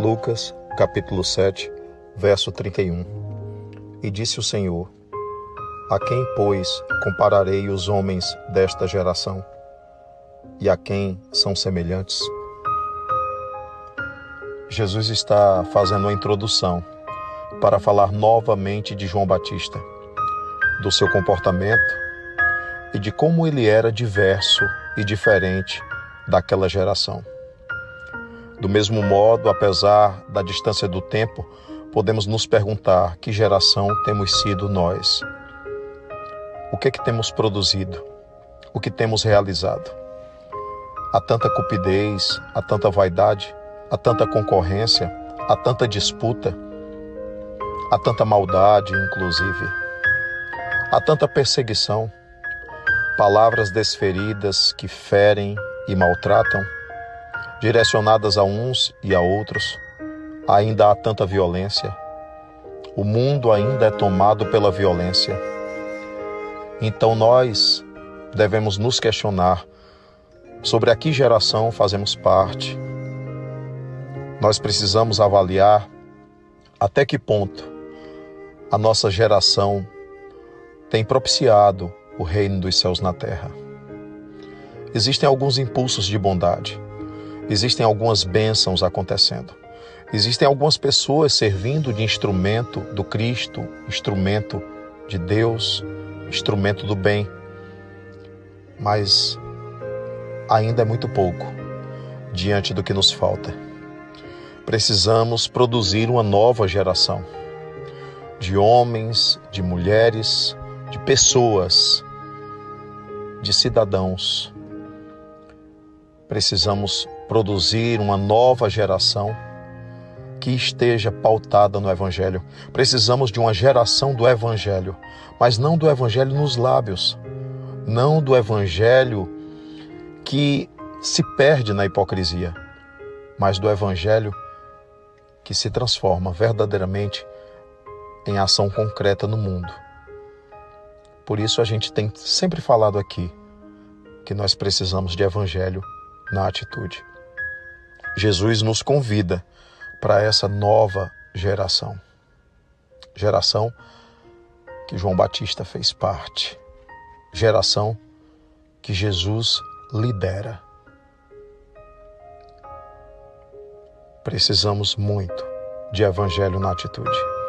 Lucas, capítulo 7, verso 31. E disse o Senhor: A quem, pois, compararei os homens desta geração? E a quem são semelhantes? Jesus está fazendo uma introdução para falar novamente de João Batista, do seu comportamento e de como ele era diverso e diferente daquela geração. Do mesmo modo, apesar da distância do tempo, podemos nos perguntar que geração temos sido nós. O que é que temos produzido? O que temos realizado? Há tanta cupidez, há tanta vaidade, há tanta concorrência, há tanta disputa, há tanta maldade, inclusive. Há tanta perseguição, palavras desferidas que ferem e maltratam, direcionadas a uns e a outros. Ainda há tanta violência. O mundo ainda é tomado pela violência. Então nós devemos nos questionar sobre a que geração fazemos parte. Nós precisamos avaliar até que ponto a nossa geração tem propiciado o reino dos céus na terra. Existem alguns impulsos de bondade, existem algumas bênçãos acontecendo, existem algumas pessoas servindo de instrumento do Cristo, instrumento de Deus, instrumento do bem, mas ainda é muito pouco diante do que nos falta. Precisamos produzir uma nova geração de homens, de mulheres, de pessoas, de cidadãos. Precisamos produzir uma nova geração que esteja pautada no Evangelho. Precisamos de uma geração do Evangelho, mas não do Evangelho nos lábios, não do Evangelho que se perde na hipocrisia, mas do Evangelho que se transforma verdadeiramente em ação concreta no mundo. Por isso a gente tem sempre falado aqui que nós precisamos de evangelho na atitude. Jesus nos convida para essa nova geração. Geração que João Batista fez parte. Geração que Jesus lidera. Precisamos muito de evangelho na atitude.